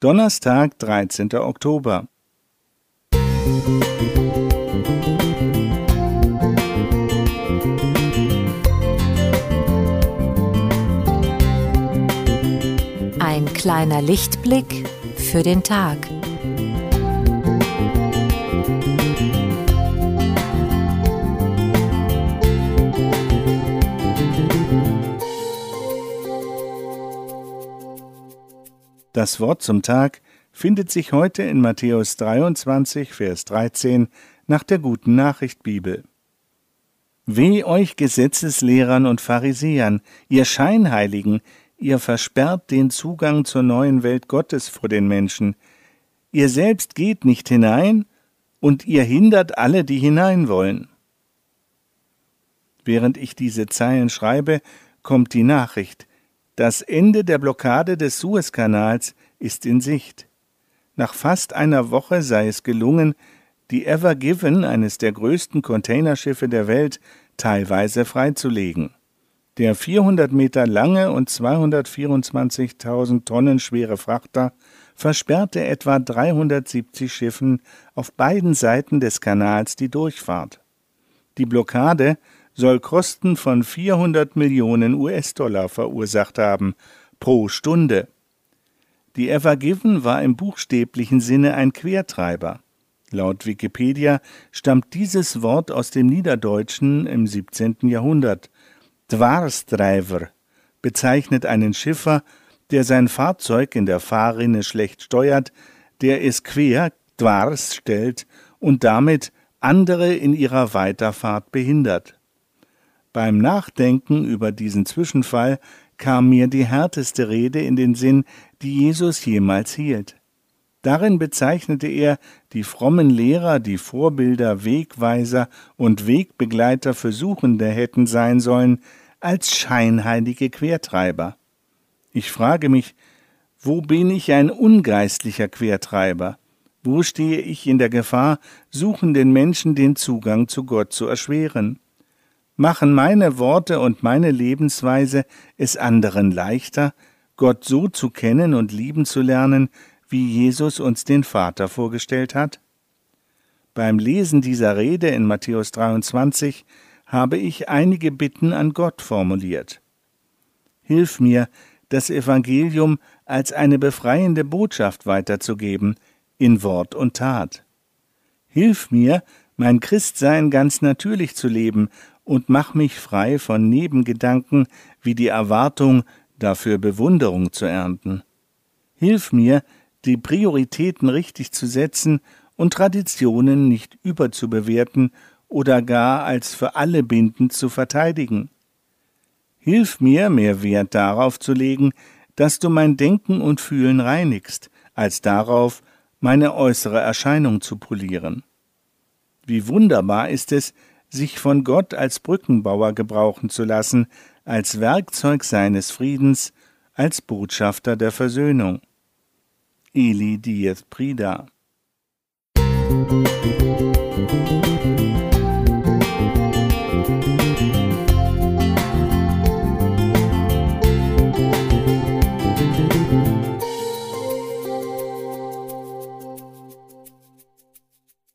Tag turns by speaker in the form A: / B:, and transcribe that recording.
A: Donnerstag, 13. Oktober.
B: Ein kleiner Lichtblick für den Tag.
A: Das Wort zum Tag findet sich heute in Matthäus 23, Vers 13 nach der Guten Nachricht Bibel. Weh euch Gesetzeslehrern und Pharisäern, ihr Scheinheiligen, ihr versperrt den Zugang zur neuen Welt Gottes vor den Menschen. Ihr selbst geht nicht hinein und ihr hindert alle, die hinein wollen. Während ich diese Zeilen schreibe, kommt die Nachricht, das Ende der Blockade des Suezkanals ist in Sicht. Nach fast einer Woche sei es gelungen, die Ever Given, eines der größten Containerschiffe der Welt, teilweise freizulegen. Der 400 Meter lange und 224.000 Tonnen schwere Frachter versperrte etwa 370 Schiffen auf beiden Seiten des Kanals die Durchfahrt. Die Blockade soll Kosten von 400 Millionen US-Dollar verursacht haben pro Stunde. Die Ever Given war im buchstäblichen Sinne ein Quertreiber. Laut Wikipedia stammt dieses Wort aus dem Niederdeutschen im 17. Jahrhundert. Dwarstreiver bezeichnet einen Schiffer, der sein Fahrzeug in der Fahrrinne schlecht steuert, der es quer, Dwars, stellt und damit andere in ihrer Weiterfahrt behindert. Beim Nachdenken über diesen Zwischenfall kam mir die härteste Rede in den Sinn, die Jesus jemals hielt. Darin bezeichnete er die frommen Lehrer, die Vorbilder, Wegweiser und Wegbegleiter für Suchende hätten sein sollen, als scheinheilige Quertreiber. Ich frage mich, wo bin ich ein ungeistlicher Quertreiber? Wo stehe ich in der Gefahr, suchenden Menschen den Zugang zu Gott zu erschweren? Machen meine Worte und meine Lebensweise es anderen leichter, Gott so zu kennen und lieben zu lernen, wie Jesus uns den Vater vorgestellt hat? Beim Lesen dieser Rede in Matthäus 23 habe ich einige Bitten an Gott formuliert. Hilf mir, das Evangelium als eine befreiende Botschaft weiterzugeben, in Wort und Tat. Hilf mir, mein Christsein ganz natürlich zu leben und mach mich frei von Nebengedanken wie die Erwartung, dafür Bewunderung zu ernten. Hilf mir, die Prioritäten richtig zu setzen und Traditionen nicht überzubewerten oder gar als für alle bindend zu verteidigen. Hilf mir, mehr Wert darauf zu legen, dass du mein Denken und Fühlen reinigst, als darauf, meine äußere Erscheinung zu polieren. Wie wunderbar ist es, sich von Gott als Brückenbauer gebrauchen zu lassen, als Werkzeug seines Friedens, als Botschafter der Versöhnung. Eli Diez Prida Musik